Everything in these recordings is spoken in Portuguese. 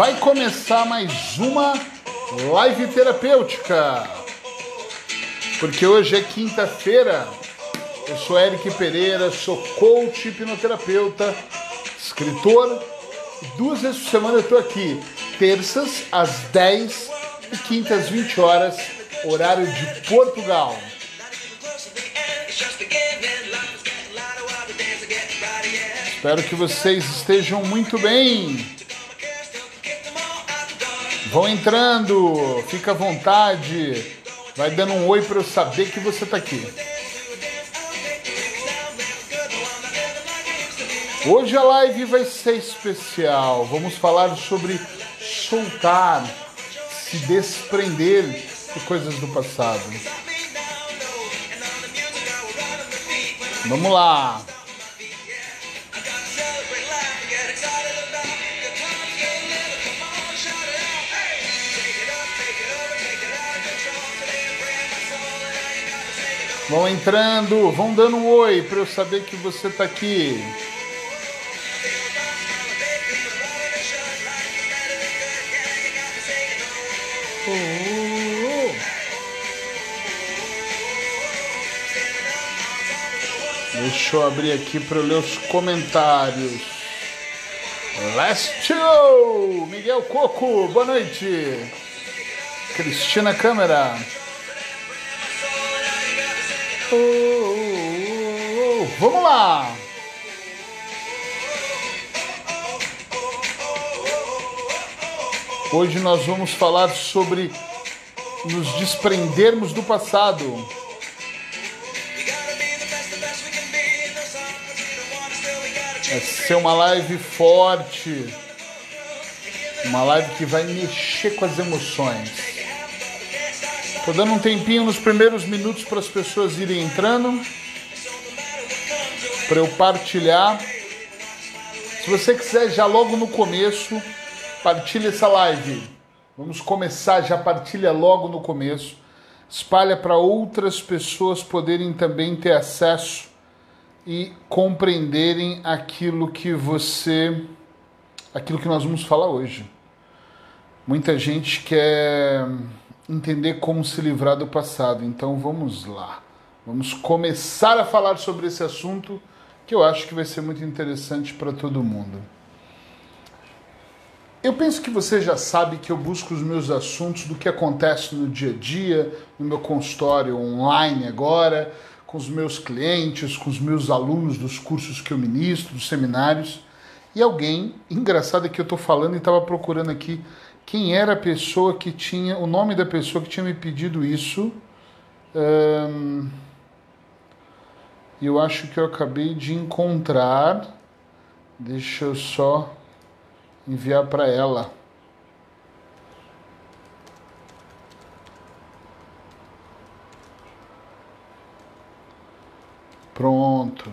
Vai começar mais uma live terapêutica. Porque hoje é quinta-feira. Eu sou Eric Pereira, sou coach hipnoterapeuta, escritor. Duas vezes por semana eu estou aqui, terças às 10 e quintas às 20 horas, horário de Portugal. Espero que vocês estejam muito bem. Vão entrando, fica à vontade. Vai dando um oi para eu saber que você está aqui. Hoje a live vai ser especial. Vamos falar sobre soltar, se desprender de coisas do passado. Vamos lá. Vão entrando, vão dando um oi para eu saber que você está aqui. Deixa eu abrir aqui para eu ler os comentários. Let's go! Miguel Coco, boa noite. Cristina Câmara. Oh, oh, oh, Vamos lá! Hoje nós vamos falar sobre nos desprendermos do passado. Vai ser uma live forte, uma live que vai mexer com as emoções. Tô dando um tempinho nos primeiros minutos para as pessoas irem entrando, para eu partilhar. Se você quiser já logo no começo, partilhe essa live. Vamos começar, já partilha logo no começo. Espalha para outras pessoas poderem também ter acesso e compreenderem aquilo que você aquilo que nós vamos falar hoje. Muita gente quer entender como se livrar do passado. Então vamos lá. Vamos começar a falar sobre esse assunto que eu acho que vai ser muito interessante para todo mundo. Eu penso que você já sabe que eu busco os meus assuntos do que acontece no dia a dia, no meu consultório online agora, com os meus clientes, com os meus alunos dos cursos que eu ministro, dos seminários. E alguém, engraçado é que eu estou falando e estava procurando aqui quem era a pessoa que tinha, o nome da pessoa que tinha me pedido isso. Eu acho que eu acabei de encontrar. Deixa eu só enviar para ela. Pronto.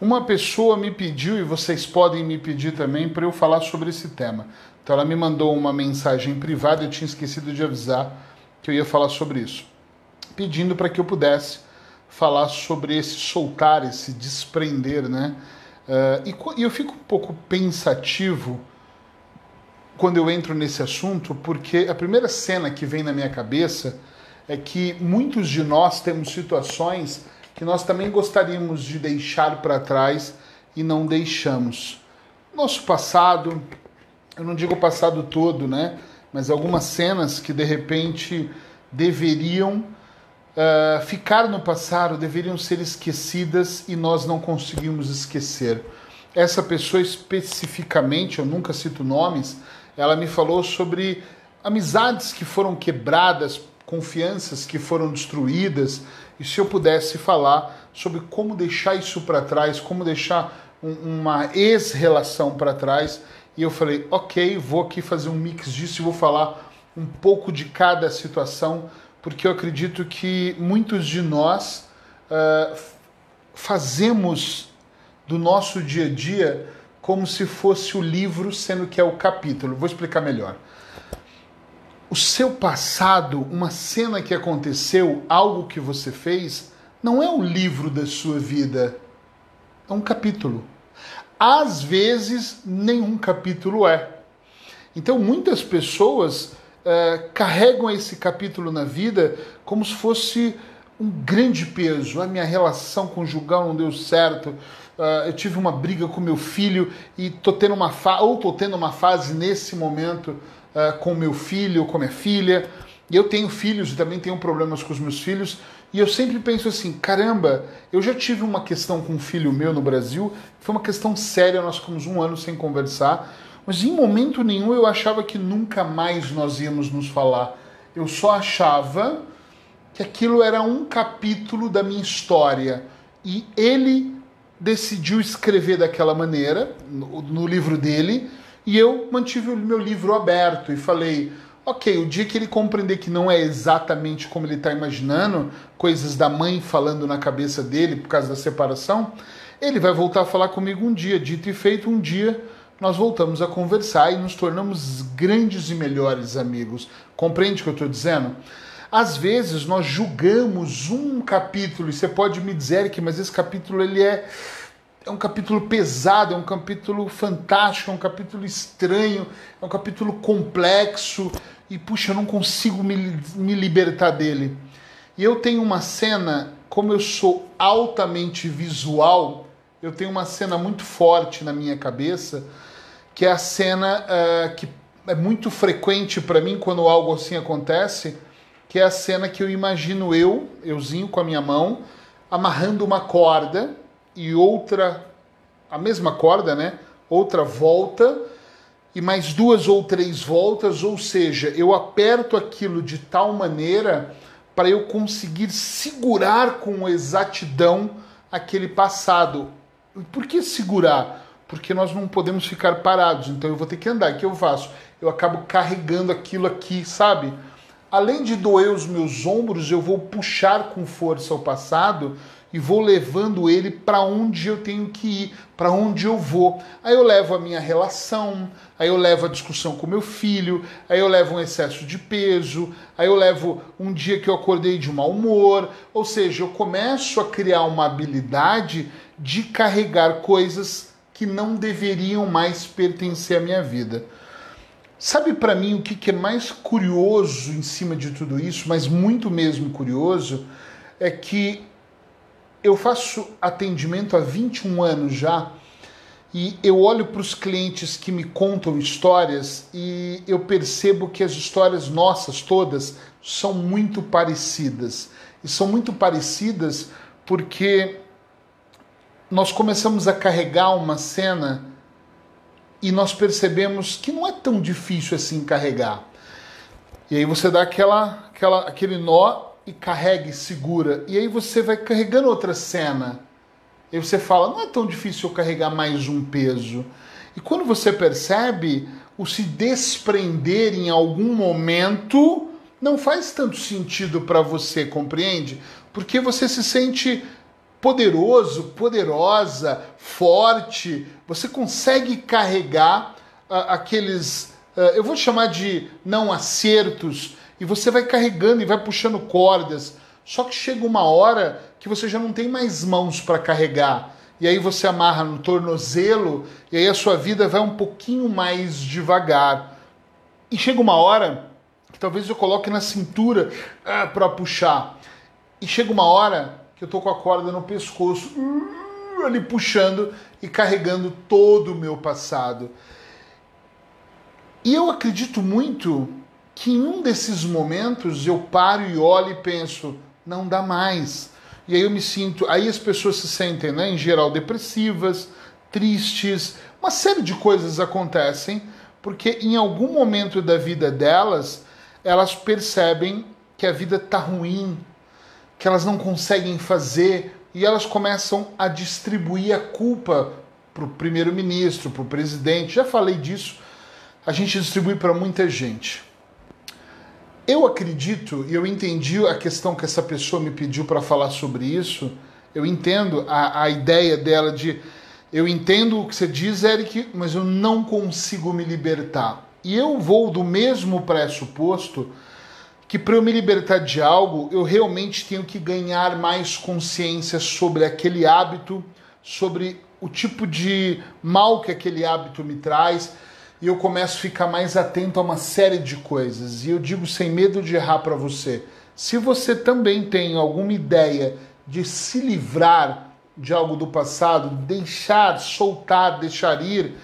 Uma pessoa me pediu, e vocês podem me pedir também, para eu falar sobre esse tema. Então ela me mandou uma mensagem privada, eu tinha esquecido de avisar que eu ia falar sobre isso, pedindo para que eu pudesse falar sobre esse soltar, esse desprender, né? Uh, e, e eu fico um pouco pensativo quando eu entro nesse assunto, porque a primeira cena que vem na minha cabeça é que muitos de nós temos situações que nós também gostaríamos de deixar para trás e não deixamos. Nosso passado, eu não digo o passado todo, né? Mas algumas cenas que de repente deveriam uh, ficar no passado, deveriam ser esquecidas e nós não conseguimos esquecer. Essa pessoa especificamente, eu nunca cito nomes, ela me falou sobre amizades que foram quebradas, confianças que foram destruídas, e se eu pudesse falar sobre como deixar isso para trás, como deixar um, uma ex-relação para trás e eu falei, ok, vou aqui fazer um mix disso e vou falar um pouco de cada situação, porque eu acredito que muitos de nós uh, fazemos do nosso dia a dia como se fosse o livro, sendo que é o capítulo. Vou explicar melhor. O seu passado, uma cena que aconteceu, algo que você fez, não é o livro da sua vida, é um capítulo. Às vezes, nenhum capítulo é. Então muitas pessoas uh, carregam esse capítulo na vida como se fosse um grande peso. A minha relação conjugal não deu certo. Uh, eu tive uma briga com meu filho e tô tendo uma fa ou tô tendo uma fase nesse momento uh, com meu filho ou com minha filha. E eu tenho filhos e também tenho problemas com os meus filhos. E eu sempre penso assim: caramba, eu já tive uma questão com um filho meu no Brasil, foi uma questão séria, nós ficamos um ano sem conversar, mas em momento nenhum eu achava que nunca mais nós íamos nos falar. Eu só achava que aquilo era um capítulo da minha história. E ele decidiu escrever daquela maneira, no, no livro dele, e eu mantive o meu livro aberto e falei Ok, o dia que ele compreender que não é exatamente como ele está imaginando, coisas da mãe falando na cabeça dele por causa da separação, ele vai voltar a falar comigo um dia. Dito e feito, um dia nós voltamos a conversar e nos tornamos grandes e melhores amigos. Compreende o que eu estou dizendo? Às vezes nós julgamos um capítulo e você pode me dizer que, mas esse capítulo ele é é um capítulo pesado, é um capítulo fantástico, é um capítulo estranho, é um capítulo complexo e puxa, eu não consigo me, me libertar dele. E eu tenho uma cena, como eu sou altamente visual, eu tenho uma cena muito forte na minha cabeça, que é a cena uh, que é muito frequente para mim quando algo assim acontece, que é a cena que eu imagino eu, euzinho com a minha mão, amarrando uma corda e outra, a mesma corda, né? Outra volta e mais duas ou três voltas, ou seja, eu aperto aquilo de tal maneira para eu conseguir segurar com exatidão aquele passado. Por que segurar? Porque nós não podemos ficar parados, então eu vou ter que andar. O que eu faço? Eu acabo carregando aquilo aqui, sabe? Além de doer os meus ombros, eu vou puxar com força o passado e vou levando ele para onde eu tenho que ir, para onde eu vou. Aí eu levo a minha relação, aí eu levo a discussão com meu filho, aí eu levo um excesso de peso, aí eu levo um dia que eu acordei de mau humor, ou seja, eu começo a criar uma habilidade de carregar coisas que não deveriam mais pertencer à minha vida. Sabe para mim o que é mais curioso em cima de tudo isso, mas muito mesmo curioso, é que eu faço atendimento há 21 anos já e eu olho para os clientes que me contam histórias e eu percebo que as histórias nossas todas são muito parecidas. E são muito parecidas porque nós começamos a carregar uma cena e nós percebemos que não é tão difícil assim carregar. E aí você dá aquela, aquela, aquele nó e carrega e segura. E aí você vai carregando outra cena. E você fala, não é tão difícil eu carregar mais um peso. E quando você percebe, o se desprender em algum momento não faz tanto sentido para você, compreende? Porque você se sente poderoso, poderosa, forte, você consegue carregar uh, aqueles, uh, eu vou chamar de não acertos, e você vai carregando e vai puxando cordas. Só que chega uma hora que você já não tem mais mãos para carregar. E aí você amarra no tornozelo e aí a sua vida vai um pouquinho mais devagar. E chega uma hora que talvez eu coloque na cintura ah, para puxar. E chega uma hora que eu tô com a corda no pescoço, uh, ali puxando e carregando todo o meu passado. E eu acredito muito que em um desses momentos eu paro e olho e penso, não dá mais. E aí eu me sinto, aí as pessoas se sentem, né, em geral, depressivas, tristes, uma série de coisas acontecem, porque em algum momento da vida delas, elas percebem que a vida tá ruim, que elas não conseguem fazer, e elas começam a distribuir a culpa para o primeiro-ministro, para o presidente. Já falei disso, a gente distribui para muita gente. Eu acredito e eu entendi a questão que essa pessoa me pediu para falar sobre isso. Eu entendo a, a ideia dela de eu entendo o que você diz, Eric, mas eu não consigo me libertar. E eu vou do mesmo pressuposto que para eu me libertar de algo, eu realmente tenho que ganhar mais consciência sobre aquele hábito, sobre o tipo de mal que aquele hábito me traz e eu começo a ficar mais atento a uma série de coisas. E eu digo sem medo de errar para você: se você também tem alguma ideia de se livrar de algo do passado, deixar, soltar, deixar ir,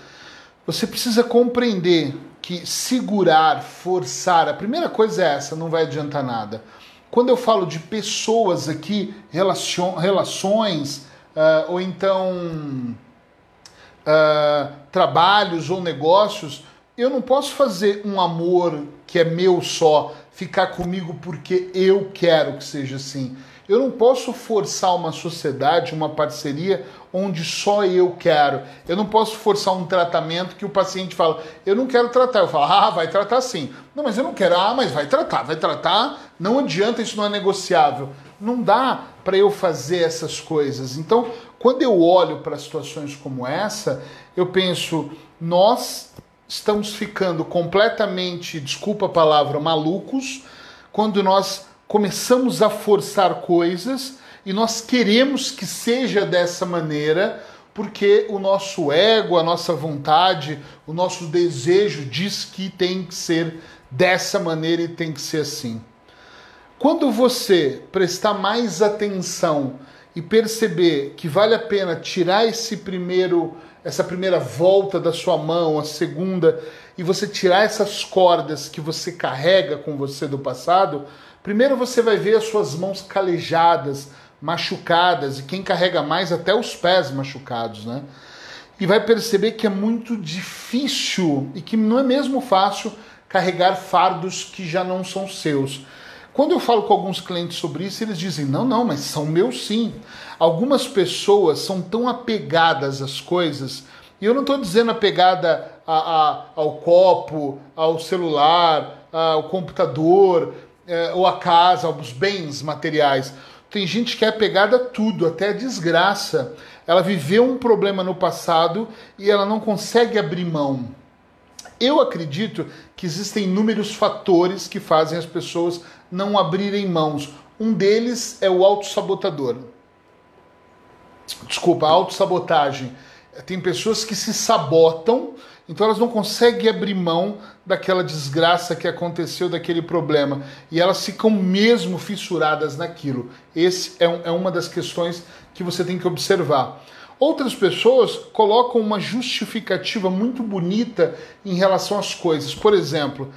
você precisa compreender que segurar, forçar, a primeira coisa é essa, não vai adiantar nada. Quando eu falo de pessoas aqui, relações, uh, ou então uh, trabalhos ou negócios, eu não posso fazer um amor que é meu só, ficar comigo porque eu quero que seja assim. Eu não posso forçar uma sociedade, uma parceria onde só eu quero. Eu não posso forçar um tratamento que o paciente fala, eu não quero tratar. Eu falo, ah, vai tratar sim. Não, mas eu não quero. Ah, mas vai tratar, vai tratar. Não adianta, isso não é negociável. Não dá para eu fazer essas coisas. Então, quando eu olho para situações como essa, eu penso, nós estamos ficando completamente, desculpa a palavra, malucos, quando nós começamos a forçar coisas e nós queremos que seja dessa maneira, porque o nosso ego, a nossa vontade, o nosso desejo diz que tem que ser dessa maneira e tem que ser assim. Quando você prestar mais atenção e perceber que vale a pena tirar esse primeiro essa primeira volta da sua mão, a segunda, e você tirar essas cordas que você carrega com você do passado, Primeiro você vai ver as suas mãos calejadas, machucadas, e quem carrega mais, até os pés machucados, né? E vai perceber que é muito difícil e que não é mesmo fácil carregar fardos que já não são seus. Quando eu falo com alguns clientes sobre isso, eles dizem: não, não, mas são meus sim. Algumas pessoas são tão apegadas às coisas, e eu não estou dizendo apegada a, a, ao copo, ao celular, ao computador, é, ou a casa, aos bens materiais. Tem gente que é apegada a tudo, até a desgraça. Ela viveu um problema no passado e ela não consegue abrir mão. Eu acredito que existem inúmeros fatores que fazem as pessoas não abrirem mãos. Um deles é o autossabotador. Desculpa, a autossabotagem. Tem pessoas que se sabotam então elas não conseguem abrir mão daquela desgraça que aconteceu, daquele problema. E elas ficam mesmo fissuradas naquilo. Esse é, um, é uma das questões que você tem que observar. Outras pessoas colocam uma justificativa muito bonita em relação às coisas. Por exemplo,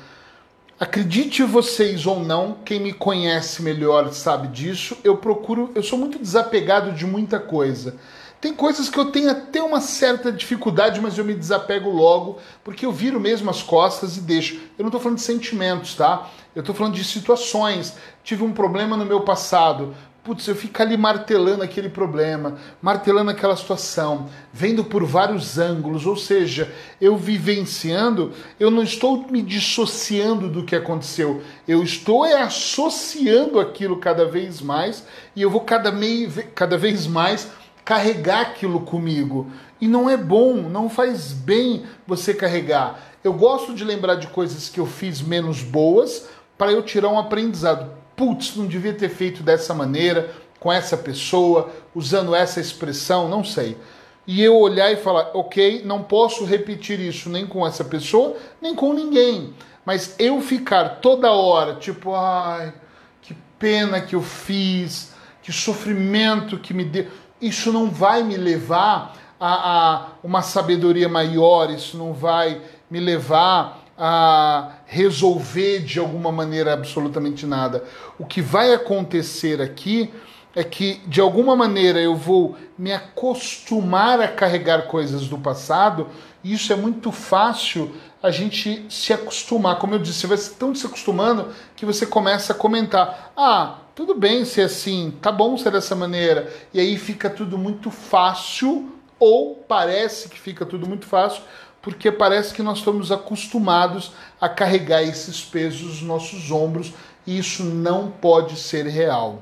acredite vocês ou não, quem me conhece melhor sabe disso, eu procuro, eu sou muito desapegado de muita coisa. Tem coisas que eu tenho até uma certa dificuldade, mas eu me desapego logo, porque eu viro mesmo as costas e deixo. Eu não estou falando de sentimentos, tá? Eu estou falando de situações. Tive um problema no meu passado. Putz, eu fico ali martelando aquele problema, martelando aquela situação, vendo por vários ângulos, ou seja, eu vivenciando, eu não estou me dissociando do que aconteceu, eu estou é, associando aquilo cada vez mais e eu vou cada, meio, cada vez mais carregar aquilo comigo. E não é bom, não faz bem você carregar. Eu gosto de lembrar de coisas que eu fiz menos boas para eu tirar um aprendizado. Putz, não devia ter feito dessa maneira, com essa pessoa, usando essa expressão, não sei. E eu olhar e falar, ok, não posso repetir isso nem com essa pessoa, nem com ninguém. Mas eu ficar toda hora, tipo, ai, que pena que eu fiz, que sofrimento que me deu isso não vai me levar a, a uma sabedoria maior, isso não vai me levar a resolver de alguma maneira absolutamente nada. O que vai acontecer aqui é que de alguma maneira eu vou me acostumar a carregar coisas do passado, e isso é muito fácil a gente se acostumar. Como eu disse, você vai tão se acostumando que você começa a comentar: "Ah, tudo bem ser assim, tá bom ser dessa maneira. E aí fica tudo muito fácil, ou parece que fica tudo muito fácil, porque parece que nós estamos acostumados a carregar esses pesos nos nossos ombros e isso não pode ser real.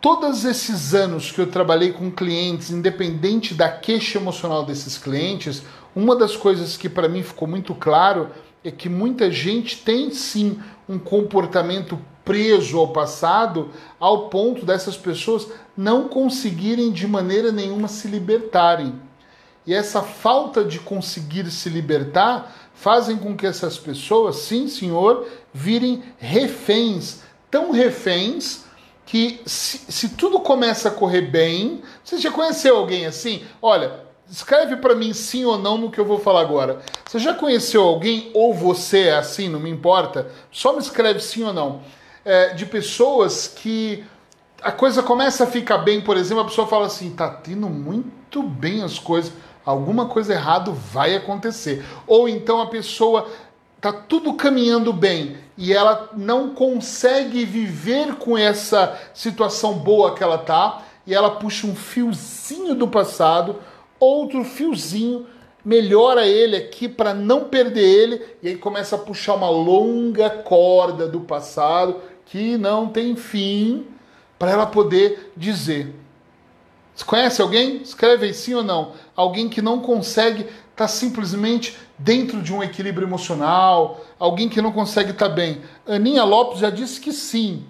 Todos esses anos que eu trabalhei com clientes, independente da queixa emocional desses clientes, uma das coisas que para mim ficou muito claro é que muita gente tem sim um comportamento preso ao passado, ao ponto dessas pessoas não conseguirem de maneira nenhuma se libertarem. E essa falta de conseguir se libertar fazem com que essas pessoas, sim senhor, virem reféns, tão reféns que se, se tudo começa a correr bem, você já conheceu alguém assim? Olha, escreve para mim sim ou não no que eu vou falar agora. Você já conheceu alguém ou você é assim, não me importa? Só me escreve sim ou não. É, de pessoas que a coisa começa a ficar bem, por exemplo, a pessoa fala assim, tá tendo muito bem as coisas, alguma coisa errada vai acontecer. Ou então a pessoa tá tudo caminhando bem e ela não consegue viver com essa situação boa que ela tá e ela puxa um fiozinho do passado, outro fiozinho, melhora ele aqui para não perder ele e aí começa a puxar uma longa corda do passado que não tem fim para ela poder dizer. Você conhece alguém? Escreve aí sim ou não. Alguém que não consegue estar tá simplesmente dentro de um equilíbrio emocional, alguém que não consegue estar tá bem. Aninha Lopes já disse que sim.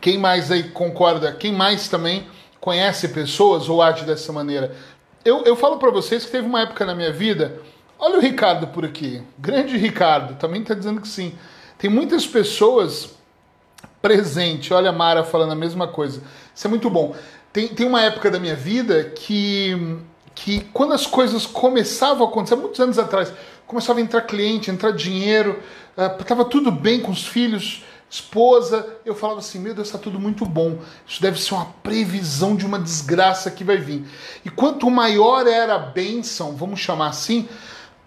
Quem mais aí concorda? Quem mais também conhece pessoas ou age dessa maneira? Eu, eu falo para vocês que teve uma época na minha vida Olha o Ricardo por aqui. Grande Ricardo, também está dizendo que sim. Tem muitas pessoas presentes. Olha a Mara falando a mesma coisa. Isso é muito bom. Tem, tem uma época da minha vida que, que quando as coisas começavam a acontecer, muitos anos atrás, começava a entrar cliente, entrar dinheiro, estava uh, tudo bem com os filhos, esposa, eu falava assim: meu Deus, está tudo muito bom. Isso deve ser uma previsão de uma desgraça que vai vir. E quanto maior era a bênção, vamos chamar assim,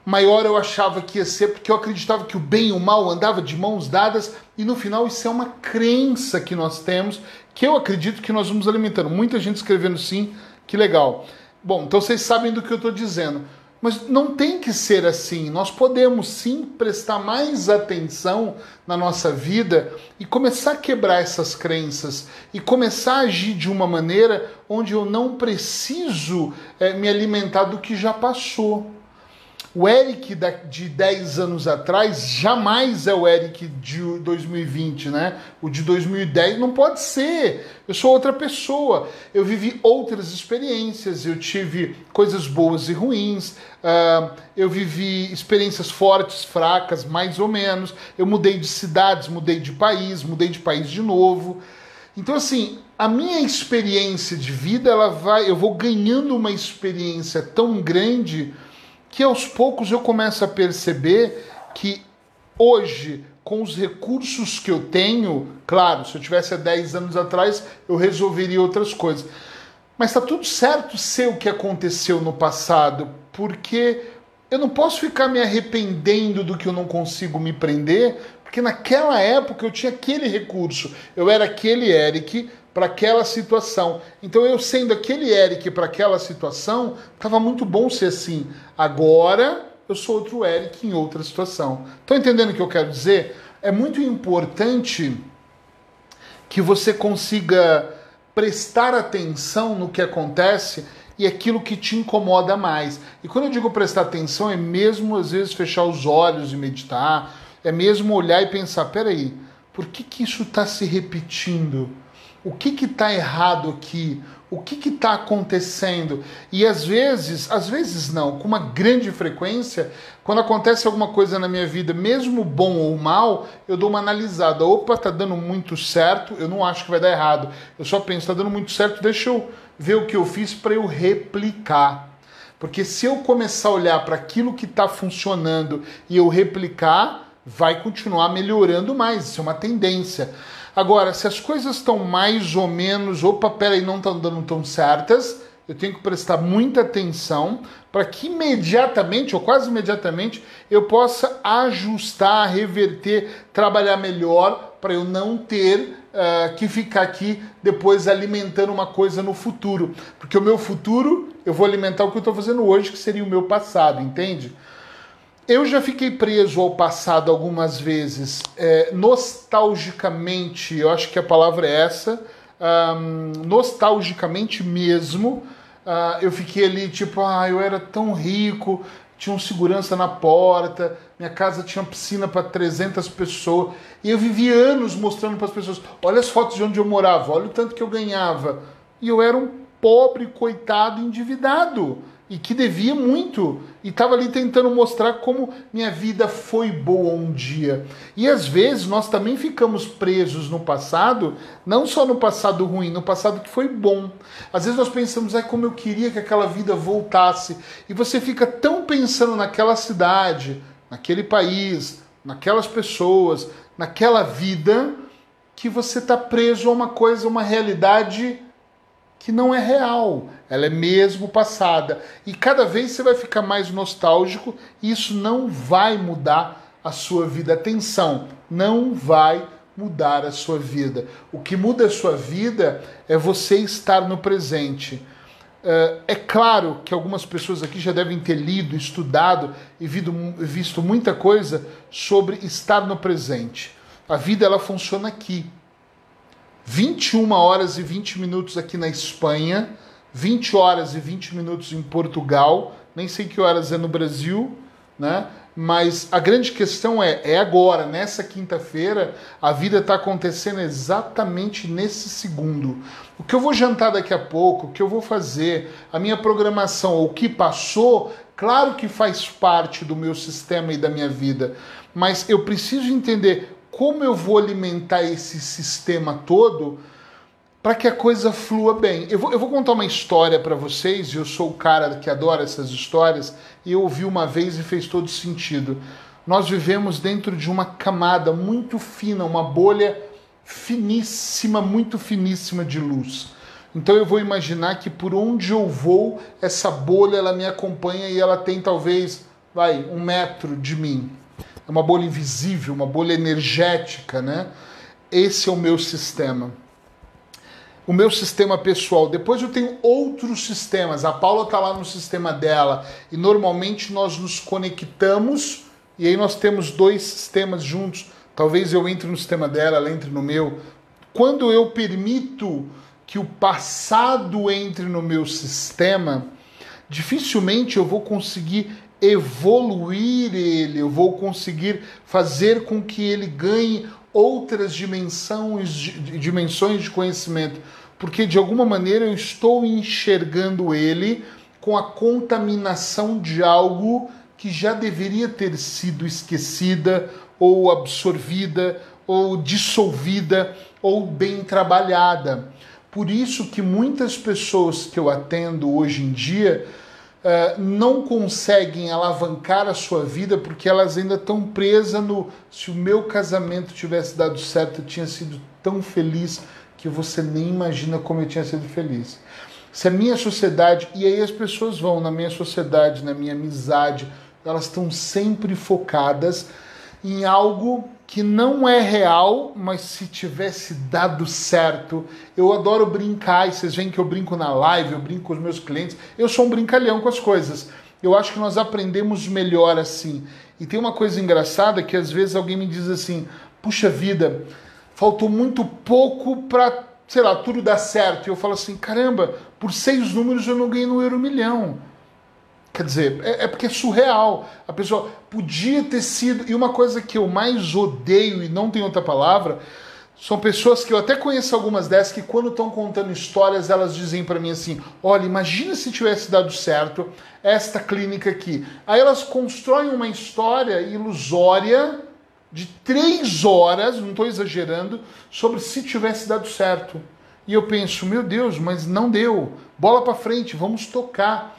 maior eu achava que ia ser, porque eu acreditava que o bem e o mal andava de mãos dadas, e no final isso é uma crença que nós temos, que eu acredito que nós vamos alimentando. Muita gente escrevendo sim, que legal. Bom, então vocês sabem do que eu estou dizendo. Mas não tem que ser assim. Nós podemos sim prestar mais atenção na nossa vida e começar a quebrar essas crenças e começar a agir de uma maneira onde eu não preciso é, me alimentar do que já passou. O Eric de 10 anos atrás jamais é o Eric de 2020, né? O de 2010 não pode ser. Eu sou outra pessoa. Eu vivi outras experiências, eu tive coisas boas e ruins, uh, eu vivi experiências fortes, fracas, mais ou menos. Eu mudei de cidades, mudei de país, mudei de país de novo. Então, assim, a minha experiência de vida, ela vai, eu vou ganhando uma experiência tão grande que aos poucos eu começo a perceber que hoje, com os recursos que eu tenho, claro, se eu tivesse há 10 anos atrás, eu resolveria outras coisas. Mas está tudo certo ser o que aconteceu no passado, porque eu não posso ficar me arrependendo do que eu não consigo me prender, porque naquela época eu tinha aquele recurso. Eu era aquele Eric para aquela situação. Então eu sendo aquele Eric para aquela situação, estava muito bom ser assim. Agora eu sou outro Eric em outra situação. Estão entendendo o que eu quero dizer? É muito importante que você consiga prestar atenção no que acontece e aquilo que te incomoda mais. E quando eu digo prestar atenção, é mesmo às vezes fechar os olhos e meditar, é mesmo olhar e pensar: peraí, por que, que isso está se repetindo? O que está errado aqui, o que está acontecendo. E às vezes, às vezes não, com uma grande frequência, quando acontece alguma coisa na minha vida, mesmo bom ou mal, eu dou uma analisada. Opa, tá dando muito certo, eu não acho que vai dar errado. Eu só penso, tá dando muito certo, deixa eu ver o que eu fiz para eu replicar. Porque se eu começar a olhar para aquilo que está funcionando e eu replicar, vai continuar melhorando mais. Isso é uma tendência. Agora, se as coisas estão mais ou menos, opa, peraí, não estão dando tão certas, eu tenho que prestar muita atenção para que imediatamente, ou quase imediatamente, eu possa ajustar, reverter, trabalhar melhor para eu não ter uh, que ficar aqui depois alimentando uma coisa no futuro. Porque o meu futuro, eu vou alimentar o que eu estou fazendo hoje, que seria o meu passado, entende? Eu já fiquei preso ao passado algumas vezes, é, nostalgicamente, eu acho que a palavra é essa, um, nostalgicamente mesmo. Uh, eu fiquei ali tipo, ah, eu era tão rico, tinha um segurança na porta, minha casa tinha piscina para 300 pessoas. E eu vivi anos mostrando para as pessoas: olha as fotos de onde eu morava, olha o tanto que eu ganhava. E eu era um pobre, coitado, endividado e que devia muito e estava ali tentando mostrar como minha vida foi boa um dia. E às vezes nós também ficamos presos no passado, não só no passado ruim, no passado que foi bom. Às vezes nós pensamos, ai, como eu queria que aquela vida voltasse. E você fica tão pensando naquela cidade, naquele país, naquelas pessoas, naquela vida, que você está preso a uma coisa, uma realidade que não é real, ela é mesmo passada. E cada vez você vai ficar mais nostálgico e isso não vai mudar a sua vida. Atenção, não vai mudar a sua vida. O que muda a sua vida é você estar no presente. Uh, é claro que algumas pessoas aqui já devem ter lido, estudado e visto muita coisa sobre estar no presente. A vida ela funciona aqui. 21 horas e 20 minutos aqui na Espanha, 20 horas e 20 minutos em Portugal, nem sei que horas é no Brasil, né? Mas a grande questão é, é agora, nessa quinta-feira, a vida está acontecendo exatamente nesse segundo. O que eu vou jantar daqui a pouco, o que eu vou fazer, a minha programação, o que passou, claro que faz parte do meu sistema e da minha vida, mas eu preciso entender como eu vou alimentar esse sistema todo para que a coisa flua bem. Eu vou, eu vou contar uma história para vocês, e eu sou o cara que adora essas histórias, e eu ouvi uma vez e fez todo sentido. Nós vivemos dentro de uma camada muito fina, uma bolha finíssima, muito finíssima de luz. Então eu vou imaginar que por onde eu vou, essa bolha ela me acompanha e ela tem talvez, vai, um metro de mim é uma bolha invisível, uma bolha energética, né? Esse é o meu sistema. O meu sistema pessoal. Depois eu tenho outros sistemas. A Paula está lá no sistema dela e normalmente nós nos conectamos e aí nós temos dois sistemas juntos. Talvez eu entre no sistema dela, ela entre no meu. Quando eu permito que o passado entre no meu sistema, dificilmente eu vou conseguir evoluir ele, eu vou conseguir fazer com que ele ganhe outras dimensões, dimensões de conhecimento, porque de alguma maneira eu estou enxergando ele com a contaminação de algo que já deveria ter sido esquecida ou absorvida ou dissolvida ou bem trabalhada. Por isso que muitas pessoas que eu atendo hoje em dia uh, não conseguem alavancar a sua vida porque elas ainda estão presas no se o meu casamento tivesse dado certo, eu tinha sido tão feliz que você nem imagina como eu tinha sido feliz. Se a minha sociedade, e aí as pessoas vão na minha sociedade, na minha amizade, elas estão sempre focadas em algo que não é real, mas se tivesse dado certo. Eu adoro brincar, e vocês veem que eu brinco na live, eu brinco com os meus clientes. Eu sou um brincalhão com as coisas. Eu acho que nós aprendemos melhor assim. E tem uma coisa engraçada que às vezes alguém me diz assim: puxa vida, faltou muito pouco para, sei lá, tudo dar certo. E eu falo assim: caramba, por seis números eu não ganhei no Euro Milhão. Quer dizer, é, é, porque é surreal. A pessoa podia ter sido. E uma coisa que eu mais odeio, e não tem outra palavra, são pessoas que eu até conheço algumas dessas que, quando estão contando histórias, elas dizem para mim assim: olha, imagina se tivesse dado certo esta clínica aqui. Aí elas constroem uma história ilusória de três horas, não estou exagerando, sobre se tivesse dado certo. E eu penso, meu Deus, mas não deu. Bola para frente, vamos tocar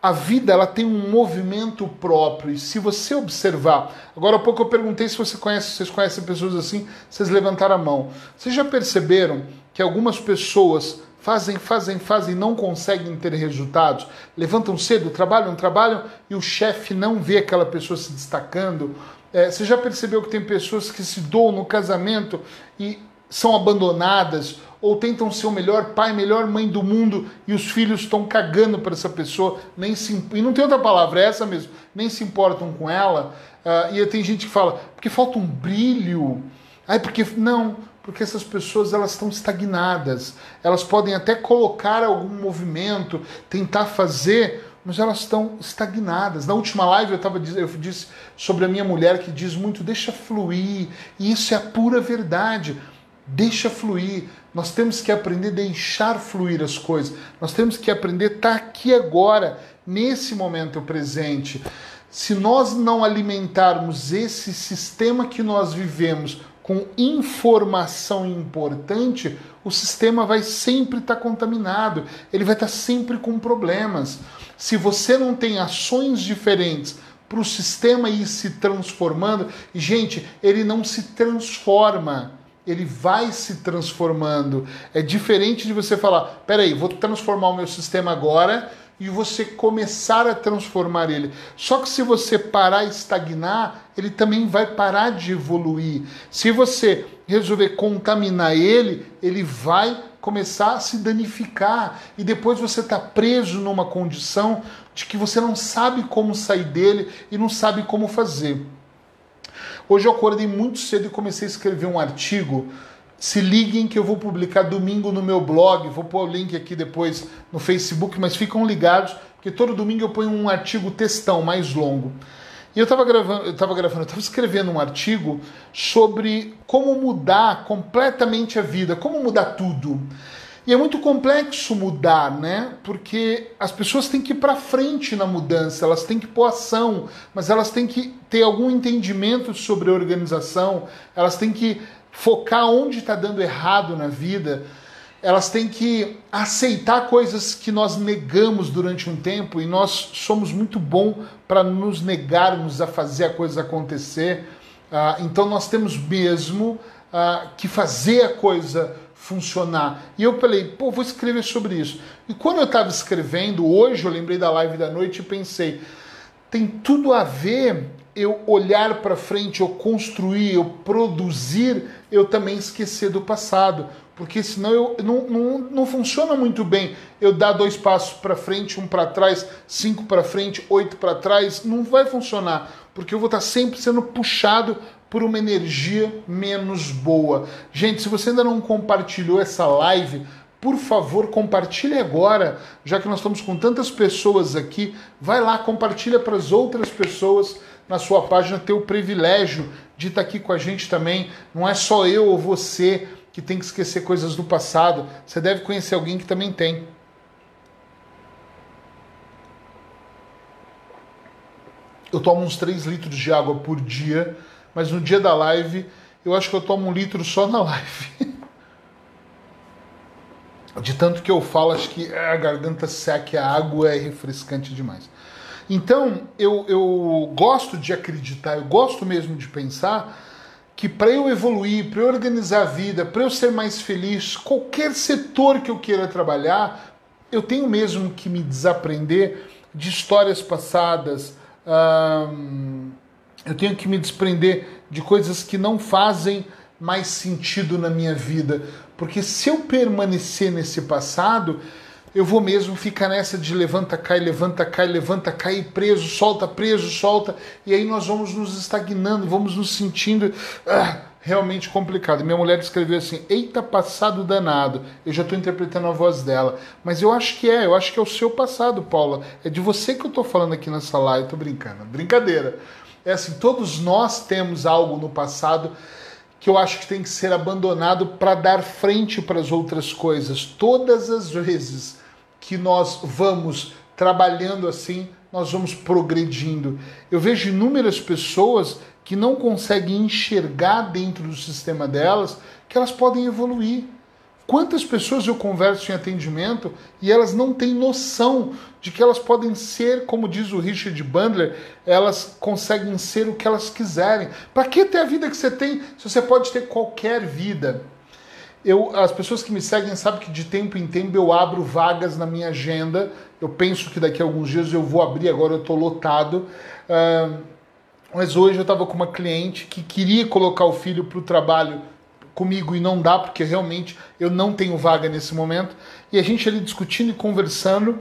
a vida ela tem um movimento próprio. E se você observar, agora há pouco eu perguntei se você conhece, vocês conhecem pessoas assim, vocês levantaram a mão. Vocês já perceberam que algumas pessoas fazem, fazem, fazem e não conseguem ter resultados? Levantam cedo, trabalham, trabalham e o chefe não vê aquela pessoa se destacando. É, você já percebeu que tem pessoas que se doam no casamento e são abandonadas ou tentam ser o melhor pai, melhor mãe do mundo e os filhos estão cagando para essa pessoa, nem se, e não tem outra palavra, é essa mesmo, nem se importam com ela. Uh, e tem gente que fala, porque falta um brilho. Ai, porque não, porque essas pessoas elas estão estagnadas. Elas podem até colocar algum movimento, tentar fazer, mas elas estão estagnadas. Na última live eu, tava, eu disse sobre a minha mulher que diz muito: deixa fluir, e isso é a pura verdade. Deixa fluir. Nós temos que aprender a deixar fluir as coisas. Nós temos que aprender a estar aqui agora, nesse momento presente. Se nós não alimentarmos esse sistema que nós vivemos com informação importante, o sistema vai sempre estar contaminado, ele vai estar sempre com problemas. Se você não tem ações diferentes para o sistema ir se transformando, gente, ele não se transforma ele vai se transformando. É diferente de você falar, peraí, vou transformar o meu sistema agora e você começar a transformar ele. Só que se você parar e estagnar, ele também vai parar de evoluir. Se você resolver contaminar ele, ele vai começar a se danificar e depois você está preso numa condição de que você não sabe como sair dele e não sabe como fazer. Hoje eu acordei muito cedo e comecei a escrever um artigo. Se liguem que eu vou publicar domingo no meu blog. Vou pôr o link aqui depois no Facebook, mas ficam ligados, porque todo domingo eu ponho um artigo textão mais longo. E eu estava gravando, eu estava gravando, eu estava escrevendo um artigo sobre como mudar completamente a vida, como mudar tudo. E é muito complexo mudar, né? Porque as pessoas têm que ir para frente na mudança, elas têm que pôr ação, mas elas têm que ter algum entendimento sobre a organização, elas têm que focar onde está dando errado na vida, elas têm que aceitar coisas que nós negamos durante um tempo e nós somos muito bom para nos negarmos a fazer a coisa acontecer. Uh, então nós temos mesmo uh, que fazer a coisa funcionar. E eu falei, pô, vou escrever sobre isso. E quando eu estava escrevendo, hoje eu lembrei da live da noite e pensei, tem tudo a ver eu olhar para frente, eu construir, eu produzir, eu também esquecer do passado. Porque senão eu, não, não, não funciona muito bem eu dar dois passos para frente, um para trás, cinco para frente, oito para trás. Não vai funcionar. Porque eu vou estar sempre sendo puxado por uma energia menos boa. Gente, se você ainda não compartilhou essa live, por favor, compartilhe agora, já que nós estamos com tantas pessoas aqui, vai lá, compartilha para as outras pessoas na sua página, ter o privilégio de estar aqui com a gente também. Não é só eu ou você que tem que esquecer coisas do passado, você deve conhecer alguém que também tem. Eu tomo uns 3 litros de água por dia mas no dia da live eu acho que eu tomo um litro só na live. De tanto que eu falo, acho que a garganta seca a água é refrescante demais. Então, eu, eu gosto de acreditar, eu gosto mesmo de pensar que para eu evoluir, para eu organizar a vida, para eu ser mais feliz, qualquer setor que eu queira trabalhar, eu tenho mesmo que me desaprender de histórias passadas. Hum, eu tenho que me desprender de coisas que não fazem mais sentido na minha vida, porque se eu permanecer nesse passado, eu vou mesmo ficar nessa de levanta, cai, levanta, cai, levanta, cai, preso, solta, preso, solta, e aí nós vamos nos estagnando, vamos nos sentindo ah, realmente complicado. Minha mulher escreveu assim: Eita, passado danado. Eu já estou interpretando a voz dela, mas eu acho que é, eu acho que é o seu passado, Paula. É de você que eu estou falando aqui nessa live, tô brincando, brincadeira. É assim, todos nós temos algo no passado que eu acho que tem que ser abandonado para dar frente para as outras coisas. Todas as vezes que nós vamos trabalhando assim, nós vamos progredindo. Eu vejo inúmeras pessoas que não conseguem enxergar dentro do sistema delas que elas podem evoluir. Quantas pessoas eu converso em atendimento e elas não têm noção de que elas podem ser, como diz o Richard Bandler, elas conseguem ser o que elas quiserem. Para que ter a vida que você tem se você pode ter qualquer vida? Eu, as pessoas que me seguem sabem que de tempo em tempo eu abro vagas na minha agenda. Eu penso que daqui a alguns dias eu vou abrir, agora eu estou lotado. Uh, mas hoje eu estava com uma cliente que queria colocar o filho para o trabalho comigo e não dá, porque realmente eu não tenho vaga nesse momento. E a gente ali discutindo e conversando,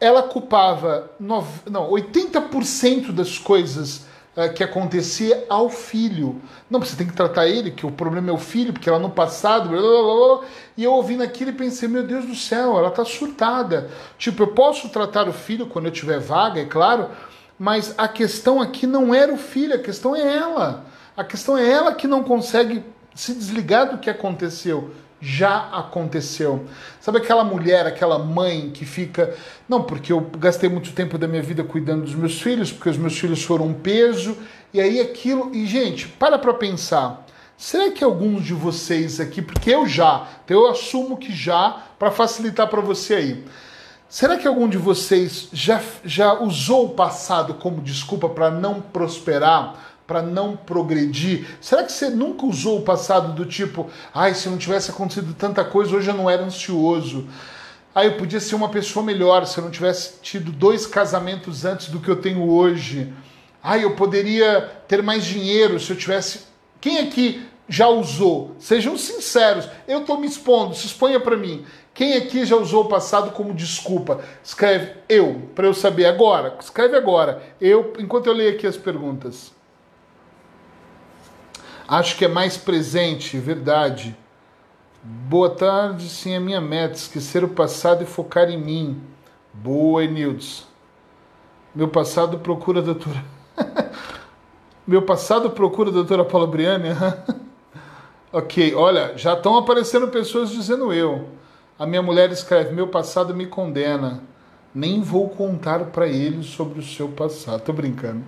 ela culpava não, 80% das coisas uh, que acontecia ao filho. Não, você tem que tratar ele, que o problema é o filho, porque lá no passado. Blá, blá, blá, e eu ouvindo aquilo e pensei, meu Deus do céu, ela está surtada. Tipo, eu posso tratar o filho quando eu tiver vaga, é claro, mas a questão aqui não era o filho, a questão é ela. A questão é ela que não consegue se desligar do que aconteceu já aconteceu. Sabe aquela mulher, aquela mãe que fica, não, porque eu gastei muito tempo da minha vida cuidando dos meus filhos, porque os meus filhos foram um peso, e aí aquilo, e gente, para para pensar. Será que alguns de vocês aqui, porque eu já, então eu assumo que já, para facilitar para você aí. Será que algum de vocês já, já usou o passado como desculpa para não prosperar, para não progredir? Será que você nunca usou o passado do tipo, ai, se não tivesse acontecido tanta coisa, hoje eu não era ansioso? Ah, eu podia ser uma pessoa melhor se eu não tivesse tido dois casamentos antes do que eu tenho hoje. Ah, eu poderia ter mais dinheiro se eu tivesse. Quem aqui já usou? Sejam sinceros. Eu estou me expondo, se exponha para mim. Quem aqui já usou o passado como desculpa? Escreve eu, para eu saber agora. Escreve agora. Eu, enquanto eu leio aqui as perguntas. Acho que é mais presente, verdade. Boa tarde, sim, é minha meta, esquecer o passado e focar em mim. Boa, Enildes. Meu passado procura a doutora. Meu passado procura a doutora Paula Briani? ok, olha, já estão aparecendo pessoas dizendo eu. A minha mulher escreve: Meu passado me condena. Nem vou contar para ele sobre o seu passado. Tô brincando.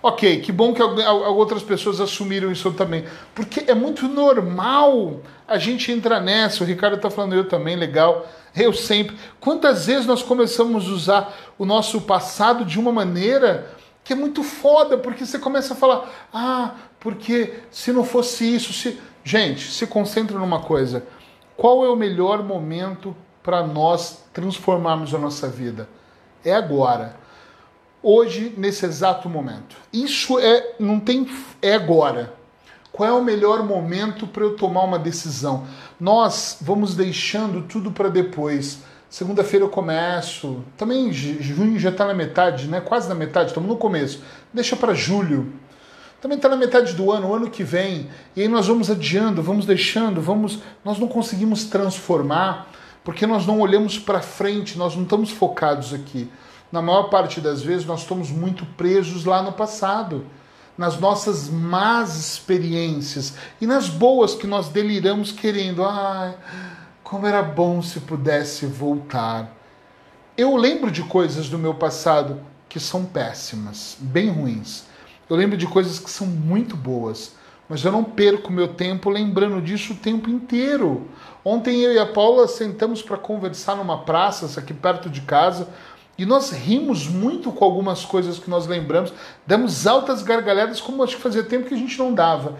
Ok, que bom que outras pessoas assumiram isso também. Porque é muito normal a gente entrar nessa. O Ricardo está falando, eu também, legal. Eu sempre. Quantas vezes nós começamos a usar o nosso passado de uma maneira que é muito foda, porque você começa a falar, ah, porque se não fosse isso, se. Gente, se concentre numa coisa. Qual é o melhor momento para nós transformarmos a nossa vida? É agora hoje, nesse exato momento. Isso é, não tem, é agora. Qual é o melhor momento para eu tomar uma decisão? Nós vamos deixando tudo para depois. Segunda-feira eu começo. Também junho já está na metade, né? Quase na metade, estamos no começo. Deixa para julho. Também está na metade do ano, o ano que vem. E aí nós vamos adiando, vamos deixando, vamos. Nós não conseguimos transformar porque nós não olhamos para frente, nós não estamos focados aqui na maior parte das vezes, nós estamos muito presos lá no passado, nas nossas más experiências e nas boas que nós deliramos querendo. Ai, como era bom se pudesse voltar. Eu lembro de coisas do meu passado que são péssimas, bem ruins. Eu lembro de coisas que são muito boas, mas eu não perco meu tempo lembrando disso o tempo inteiro. Ontem eu e a Paula sentamos para conversar numa praça aqui perto de casa e nós rimos muito com algumas coisas que nós lembramos, damos altas gargalhadas, como acho que fazia tempo que a gente não dava.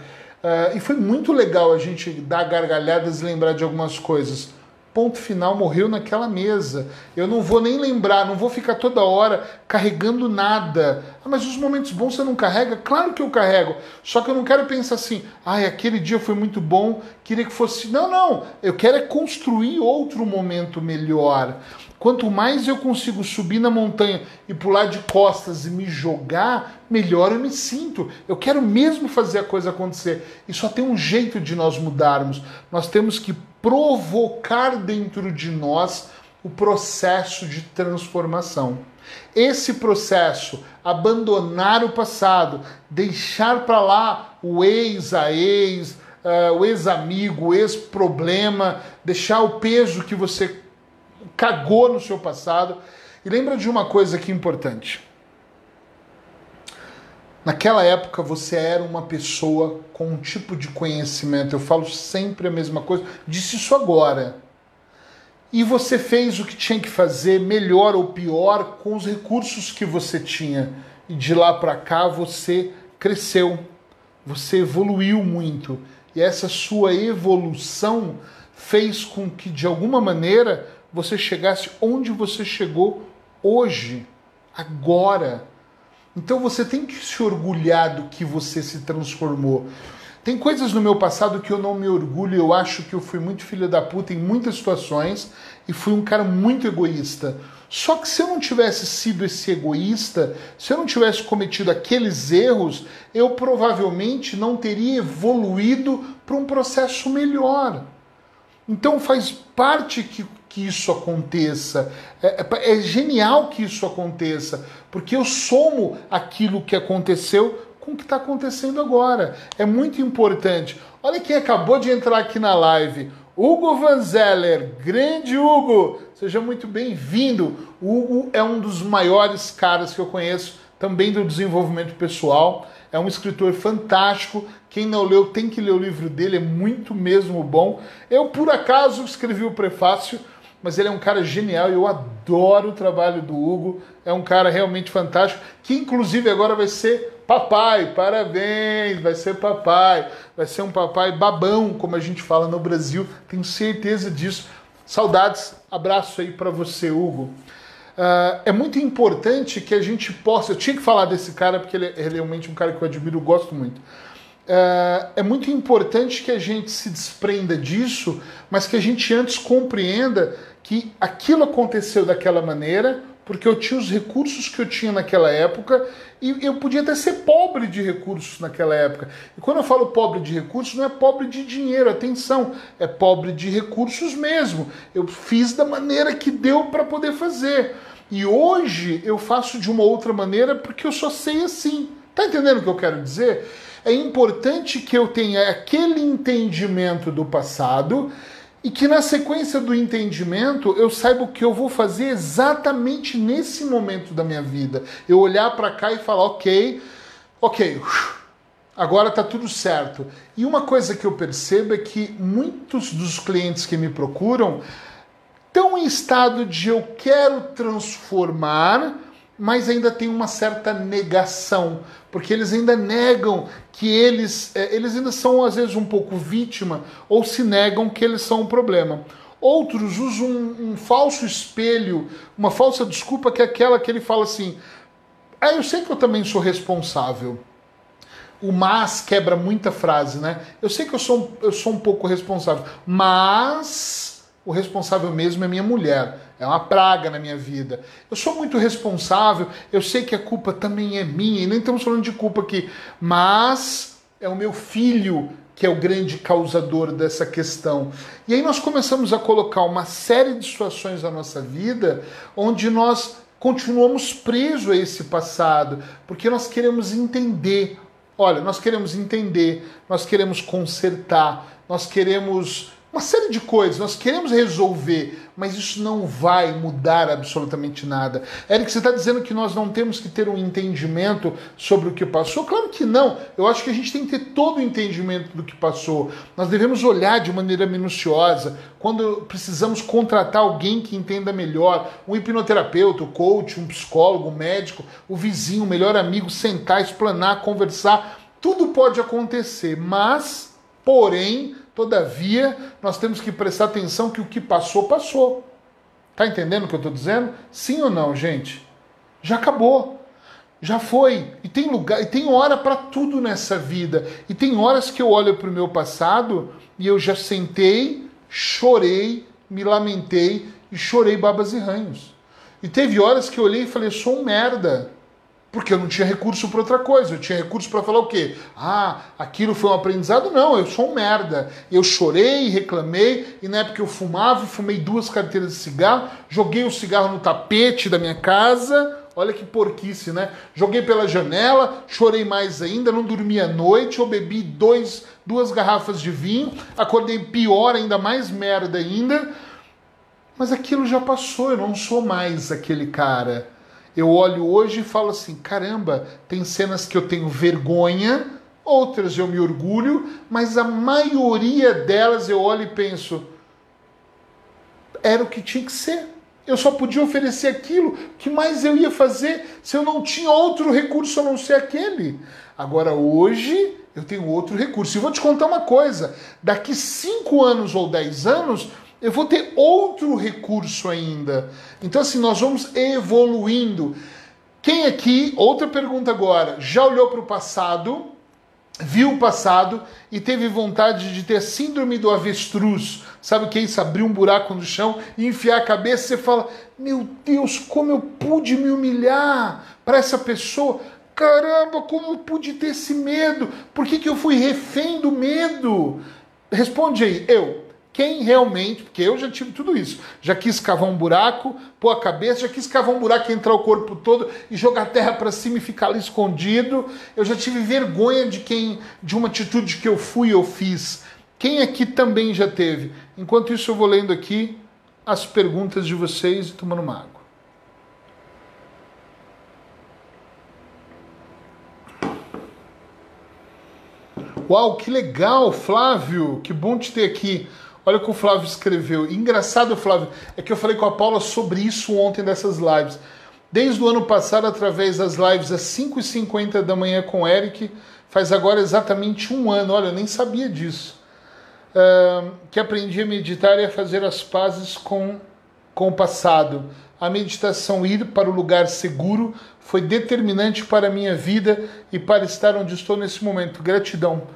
Uh, e foi muito legal a gente dar gargalhadas e lembrar de algumas coisas. Ponto final, morreu naquela mesa. Eu não vou nem lembrar, não vou ficar toda hora carregando nada. Ah, mas os momentos bons você não carrega? Claro que eu carrego. Só que eu não quero pensar assim, ai, aquele dia foi muito bom, queria que fosse. Não, não. Eu quero é construir outro momento melhor. Quanto mais eu consigo subir na montanha e pular de costas e me jogar, melhor eu me sinto. Eu quero mesmo fazer a coisa acontecer. E só tem um jeito de nós mudarmos. Nós temos que provocar dentro de nós o processo de transformação. Esse processo, abandonar o passado, deixar para lá o ex, a ex, uh, o ex-amigo, o ex-problema, deixar o peso que você cagou no seu passado. E lembra de uma coisa que é importante. Naquela época você era uma pessoa com um tipo de conhecimento. Eu falo sempre a mesma coisa. Disse isso agora. E você fez o que tinha que fazer, melhor ou pior, com os recursos que você tinha. E de lá para cá você cresceu. Você evoluiu muito. E essa sua evolução fez com que, de alguma maneira, você chegasse onde você chegou hoje, agora. Então você tem que se orgulhar do que você se transformou. Tem coisas no meu passado que eu não me orgulho, eu acho que eu fui muito filho da puta em muitas situações e fui um cara muito egoísta. Só que se eu não tivesse sido esse egoísta, se eu não tivesse cometido aqueles erros, eu provavelmente não teria evoluído para um processo melhor. Então faz parte que, que isso aconteça. É, é, é genial que isso aconteça, porque eu somo aquilo que aconteceu com o que está acontecendo agora. É muito importante. Olha quem acabou de entrar aqui na live. Hugo Van Zeller, grande Hugo, seja muito bem-vindo. Hugo é um dos maiores caras que eu conheço, também do desenvolvimento pessoal. É um escritor fantástico. Quem não leu tem que ler o livro dele, é muito mesmo bom. Eu, por acaso, escrevi o prefácio, mas ele é um cara genial e eu adoro o trabalho do Hugo. É um cara realmente fantástico, que inclusive agora vai ser papai. Parabéns, vai ser papai. Vai ser um papai babão, como a gente fala no Brasil. Tenho certeza disso. Saudades, abraço aí para você, Hugo. Uh, é muito importante que a gente possa. Eu tinha que falar desse cara porque ele é realmente um cara que eu admiro, gosto muito. Uh, é muito importante que a gente se desprenda disso, mas que a gente antes compreenda que aquilo aconteceu daquela maneira, porque eu tinha os recursos que eu tinha naquela época e eu podia até ser pobre de recursos naquela época. E quando eu falo pobre de recursos, não é pobre de dinheiro, atenção, é pobre de recursos mesmo. Eu fiz da maneira que deu para poder fazer. E hoje eu faço de uma outra maneira porque eu só sei assim. Tá entendendo o que eu quero dizer? É importante que eu tenha aquele entendimento do passado e que na sequência do entendimento eu saiba o que eu vou fazer exatamente nesse momento da minha vida. Eu olhar para cá e falar, ok, ok, agora está tudo certo. E uma coisa que eu percebo é que muitos dos clientes que me procuram estão em estado de eu quero transformar, mas ainda tem uma certa negação, porque eles ainda negam que eles, é, eles ainda são às vezes um pouco vítima ou se negam que eles são um problema. Outros usam um, um falso espelho, uma falsa desculpa que é aquela que ele fala assim: ah, eu sei que eu também sou responsável. O mas quebra muita frase, né? Eu sei que eu sou, eu sou um pouco responsável, mas o responsável mesmo é minha mulher é uma praga na minha vida. Eu sou muito responsável, eu sei que a culpa também é minha, e nem estamos falando de culpa aqui, mas é o meu filho que é o grande causador dessa questão. E aí nós começamos a colocar uma série de situações na nossa vida onde nós continuamos presos a esse passado, porque nós queremos entender. Olha, nós queremos entender, nós queremos consertar, nós queremos uma série de coisas, nós queremos resolver, mas isso não vai mudar absolutamente nada. Eric, você está dizendo que nós não temos que ter um entendimento sobre o que passou? Claro que não. Eu acho que a gente tem que ter todo o entendimento do que passou. Nós devemos olhar de maneira minuciosa. Quando precisamos contratar alguém que entenda melhor, um hipnoterapeuta, um coach, um psicólogo, um médico, o vizinho, o melhor amigo, sentar, explanar, conversar. Tudo pode acontecer, mas, porém, Todavia, nós temos que prestar atenção que o que passou, passou. Tá entendendo o que eu estou dizendo? Sim ou não, gente? Já acabou. Já foi. E tem lugar, e tem hora para tudo nessa vida. E tem horas que eu olho para o meu passado e eu já sentei, chorei, me lamentei e chorei babas e ranhos. E teve horas que eu olhei e falei, sou um merda. Porque eu não tinha recurso para outra coisa. Eu tinha recurso para falar o quê? Ah, aquilo foi um aprendizado? Não, eu sou um merda. Eu chorei, reclamei, e na época eu fumava, fumei duas carteiras de cigarro, joguei o cigarro no tapete da minha casa. Olha que porquice, né? Joguei pela janela, chorei mais ainda, não dormi à noite, eu bebi dois, duas garrafas de vinho, acordei pior, ainda mais merda ainda. Mas aquilo já passou, eu não sou mais aquele cara eu olho hoje e falo assim: caramba, tem cenas que eu tenho vergonha, outras eu me orgulho, mas a maioria delas eu olho e penso: era o que tinha que ser. Eu só podia oferecer aquilo. Que mais eu ia fazer se eu não tinha outro recurso a não ser aquele? Agora, hoje, eu tenho outro recurso. E vou te contar uma coisa: daqui 5 anos ou 10 anos, eu vou ter outro recurso ainda. Então, assim, nós vamos evoluindo. Quem aqui, outra pergunta agora, já olhou para o passado viu o passado e teve vontade de ter síndrome do avestruz. Sabe o que é isso? Abrir um buraco no chão e enfiar a cabeça. Você fala: Meu Deus, como eu pude me humilhar para essa pessoa? Caramba, como eu pude ter esse medo? Por que, que eu fui refém do medo? Responde aí, eu. Quem realmente, porque eu já tive tudo isso, já quis cavar um buraco, pôr a cabeça, já quis cavar um buraco e entrar o corpo todo e jogar terra para cima e ficar ali escondido. Eu já tive vergonha de quem, de uma atitude que eu fui ou fiz. Quem aqui também já teve? Enquanto isso, eu vou lendo aqui as perguntas de vocês e tomando uma água. Uau, que legal, Flávio! Que bom te ter aqui. Olha o que o Flávio escreveu. Engraçado, Flávio, é que eu falei com a Paula sobre isso ontem dessas lives. Desde o ano passado, através das lives às 5h50 da manhã com o Eric, faz agora exatamente um ano. Olha, eu nem sabia disso. Uh, que aprendi a meditar e a fazer as pazes com, com o passado. A meditação ir para o lugar seguro foi determinante para a minha vida e para estar onde estou nesse momento. Gratidão.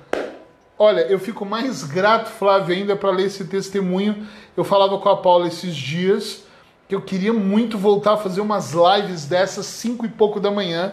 Olha, eu fico mais grato, Flávio, ainda para ler esse testemunho. Eu falava com a Paula esses dias que eu queria muito voltar a fazer umas lives dessas, cinco e pouco da manhã,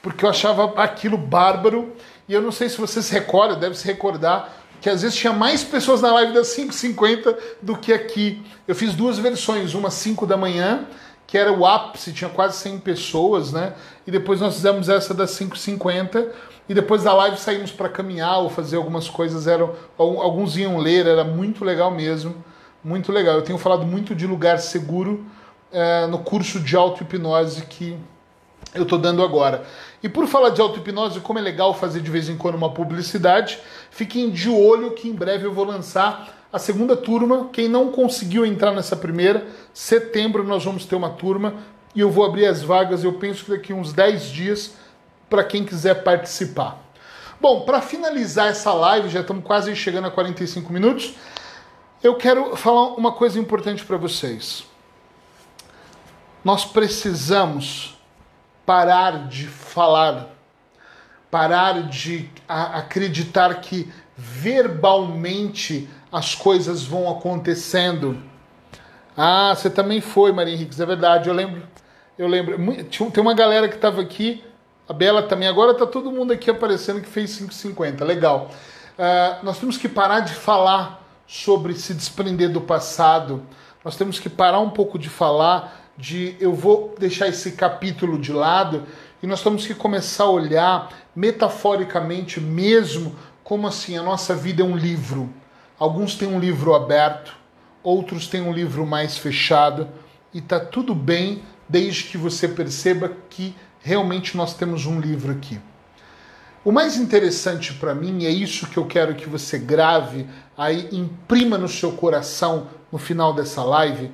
porque eu achava aquilo bárbaro. E eu não sei se você se recorda, deve se recordar, que às vezes tinha mais pessoas na live das 5h50 do que aqui. Eu fiz duas versões, uma 5 da manhã, que era o ápice, tinha quase 100 pessoas, né? E depois nós fizemos essa das 5h50 e depois da live saímos para caminhar ou fazer algumas coisas. Eram, alguns iam ler, era muito legal mesmo. Muito legal. Eu tenho falado muito de lugar seguro é, no curso de auto-hipnose que eu estou dando agora. E por falar de auto-hipnose, como é legal fazer de vez em quando uma publicidade, fiquem de olho que em breve eu vou lançar a segunda turma. Quem não conseguiu entrar nessa primeira, setembro nós vamos ter uma turma e eu vou abrir as vagas, eu penso que daqui uns 10 dias para quem quiser participar. Bom, para finalizar essa live, já estamos quase chegando a 45 minutos, eu quero falar uma coisa importante para vocês. Nós precisamos parar de falar, parar de acreditar que verbalmente as coisas vão acontecendo. Ah, você também foi, Maria Henriques, é verdade, eu lembro. Eu lembro. Tem uma galera que estava aqui a Bela também. Agora está todo mundo aqui aparecendo que fez 5,50. Legal. Uh, nós temos que parar de falar sobre se desprender do passado. Nós temos que parar um pouco de falar de eu vou deixar esse capítulo de lado e nós temos que começar a olhar metaforicamente mesmo como assim a nossa vida é um livro. Alguns têm um livro aberto, outros têm um livro mais fechado e tá tudo bem desde que você perceba que realmente nós temos um livro aqui. O mais interessante para mim é isso que eu quero que você grave aí, imprima no seu coração no final dessa live,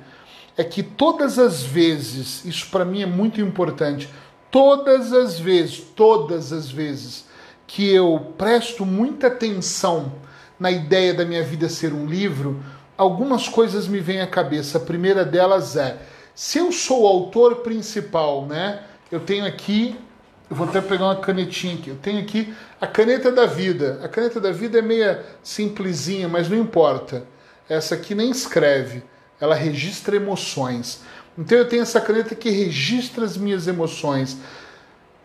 é que todas as vezes, isso para mim é muito importante, todas as vezes, todas as vezes que eu presto muita atenção na ideia da minha vida ser um livro, algumas coisas me vêm à cabeça. A primeira delas é: se eu sou o autor principal, né? eu tenho aqui, eu vou até pegar uma canetinha aqui, eu tenho aqui a caneta da vida. A caneta da vida é meia simplesinha, mas não importa. Essa aqui nem escreve, ela registra emoções. Então eu tenho essa caneta que registra as minhas emoções.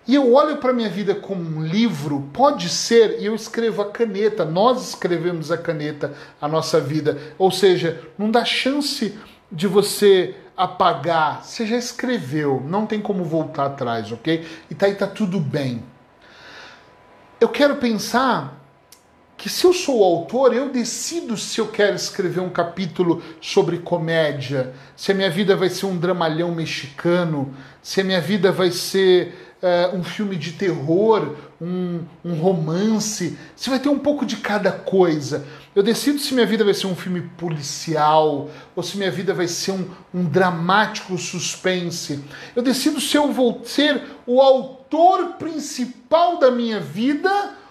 E eu olho para minha vida como um livro, pode ser, e eu escrevo a caneta, nós escrevemos a caneta, a nossa vida. Ou seja, não dá chance de você apagar, você já escreveu, não tem como voltar atrás, ok? E tá aí tá tudo bem. Eu quero pensar que se eu sou o autor, eu decido se eu quero escrever um capítulo sobre comédia, se a minha vida vai ser um dramalhão mexicano, se a minha vida vai ser uh, um filme de terror, um, um romance. Você vai ter um pouco de cada coisa. Eu decido se minha vida vai ser um filme policial ou se minha vida vai ser um, um dramático suspense. Eu decido se eu vou ser o autor principal da minha vida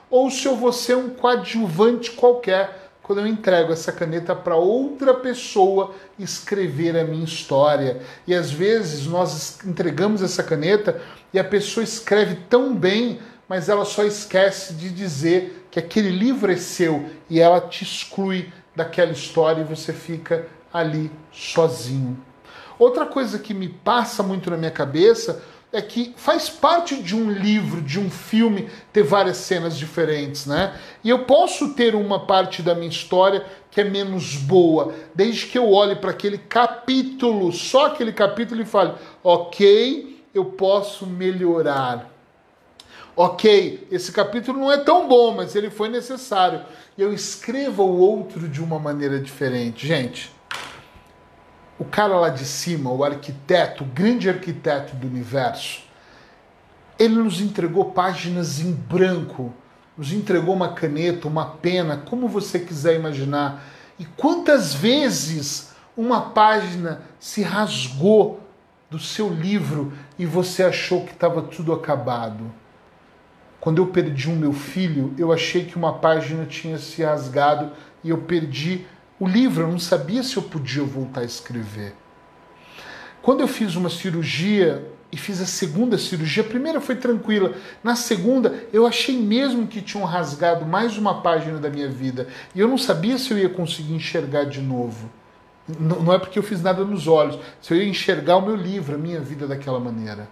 ou se eu vou ser um coadjuvante qualquer quando eu entrego essa caneta para outra pessoa escrever a minha história. E às vezes nós entregamos essa caneta e a pessoa escreve tão bem, mas ela só esquece de dizer que aquele livro é seu e ela te exclui daquela história e você fica ali sozinho. Outra coisa que me passa muito na minha cabeça é que faz parte de um livro, de um filme, ter várias cenas diferentes, né? E eu posso ter uma parte da minha história que é menos boa, desde que eu olhe para aquele capítulo, só aquele capítulo e fale, ok, eu posso melhorar. Ok, esse capítulo não é tão bom, mas ele foi necessário. Eu escreva o outro de uma maneira diferente. Gente, o cara lá de cima, o arquiteto, o grande arquiteto do universo, ele nos entregou páginas em branco, nos entregou uma caneta, uma pena, como você quiser imaginar. E quantas vezes uma página se rasgou do seu livro e você achou que estava tudo acabado? Quando eu perdi o meu filho, eu achei que uma página tinha se rasgado e eu perdi o livro, eu não sabia se eu podia voltar a escrever. Quando eu fiz uma cirurgia e fiz a segunda cirurgia, a primeira foi tranquila. Na segunda, eu achei mesmo que tinham rasgado mais uma página da minha vida. E eu não sabia se eu ia conseguir enxergar de novo. Não é porque eu fiz nada nos olhos, se eu ia enxergar o meu livro, a minha vida daquela maneira.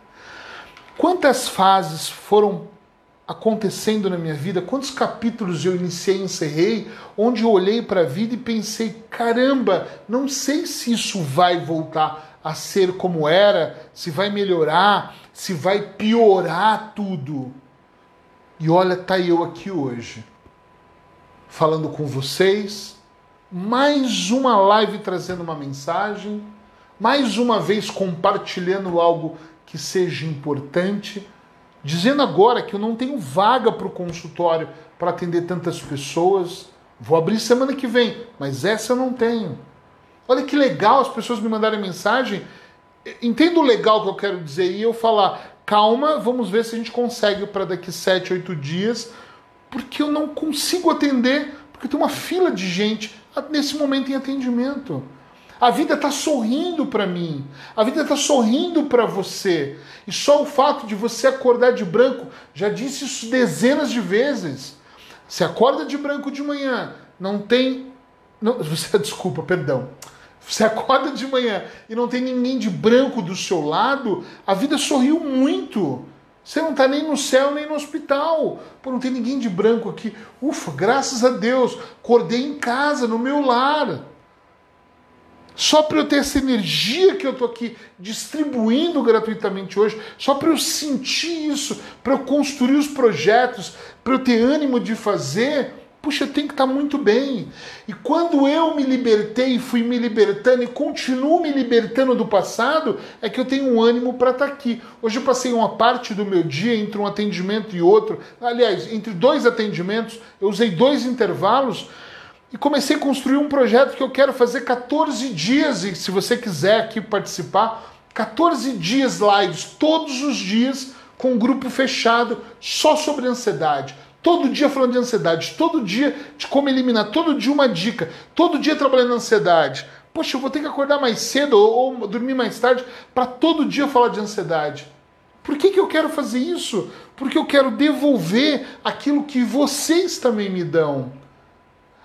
Quantas fases foram acontecendo na minha vida, quantos capítulos eu iniciei e encerrei, onde eu olhei para a vida e pensei: caramba, não sei se isso vai voltar a ser como era, se vai melhorar, se vai piorar tudo. E olha, tá eu aqui hoje, falando com vocês, mais uma live trazendo uma mensagem, mais uma vez compartilhando algo que seja importante dizendo agora que eu não tenho vaga para o consultório para atender tantas pessoas. Vou abrir semana que vem, mas essa eu não tenho. Olha que legal as pessoas me mandarem mensagem. Entendo o legal que eu quero dizer e eu falar, calma, vamos ver se a gente consegue para daqui 7, 8 dias, porque eu não consigo atender, porque tem uma fila de gente nesse momento em atendimento. A vida está sorrindo para mim. A vida está sorrindo para você. E só o fato de você acordar de branco, já disse isso dezenas de vezes. Você acorda de branco de manhã, não tem. Não, você, desculpa, perdão. Você acorda de manhã e não tem ninguém de branco do seu lado, a vida sorriu muito. Você não está nem no céu nem no hospital. Pô, não tem ninguém de branco aqui. Ufa, graças a Deus, acordei em casa, no meu lar. Só para eu ter essa energia que eu estou aqui distribuindo gratuitamente hoje, só para eu sentir isso, para eu construir os projetos, para eu ter ânimo de fazer, puxa, tenho que estar tá muito bem. E quando eu me libertei, fui me libertando e continuo me libertando do passado, é que eu tenho um ânimo para estar tá aqui. Hoje eu passei uma parte do meu dia entre um atendimento e outro, aliás, entre dois atendimentos, eu usei dois intervalos e comecei a construir um projeto que eu quero fazer 14 dias, e se você quiser aqui participar, 14 dias lives, todos os dias, com um grupo fechado, só sobre ansiedade. Todo dia falando de ansiedade, todo dia de como eliminar, todo dia uma dica, todo dia trabalhando ansiedade. Poxa, eu vou ter que acordar mais cedo ou, ou dormir mais tarde para todo dia falar de ansiedade. Por que, que eu quero fazer isso? Porque eu quero devolver aquilo que vocês também me dão.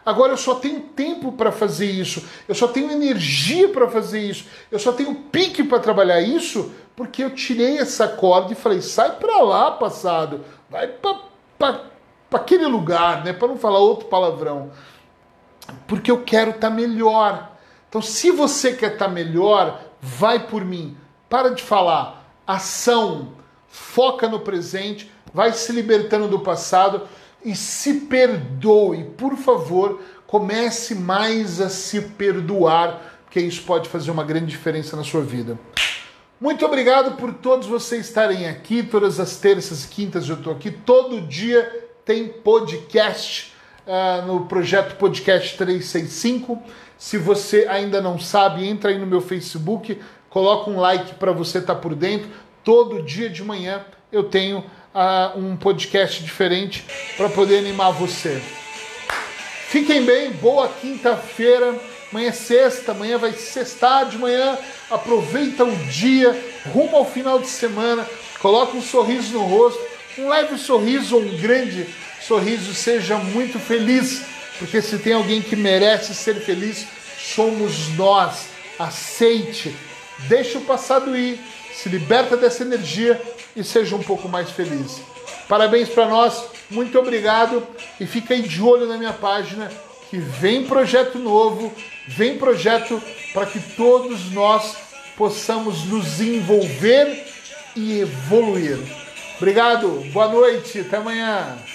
Agora eu só tenho tempo para fazer isso, eu só tenho energia para fazer isso, eu só tenho pique para trabalhar isso, porque eu tirei essa corda e falei: sai para lá, passado, vai para aquele lugar, né? Para não falar outro palavrão, porque eu quero estar tá melhor. Então, se você quer estar tá melhor, vai por mim. Para de falar. Ação. Foca no presente. Vai se libertando do passado e se perdoe. Por favor, comece mais a se perdoar, porque isso pode fazer uma grande diferença na sua vida. Muito obrigado por todos vocês estarem aqui. Todas as terças e quintas eu estou aqui. Todo dia tem podcast uh, no projeto Podcast 365. Se você ainda não sabe, entra aí no meu Facebook, coloca um like para você estar tá por dentro. Todo dia de manhã eu tenho uh, um podcast diferente para poder animar você. Fiquem bem, boa quinta-feira. Amanhã é sexta, amanhã vai sextar de manhã. Aproveita o dia, rumo ao final de semana. Coloca um sorriso no rosto, um leve sorriso ou um grande sorriso, seja muito feliz, porque se tem alguém que merece ser feliz, somos nós. Aceite, deixe o passado ir, se liberta dessa energia e seja um pouco mais feliz. Parabéns para nós, muito obrigado e fica aí de olho na minha página que vem projeto novo, vem projeto para que todos nós possamos nos envolver e evoluir. Obrigado, boa noite, até amanhã.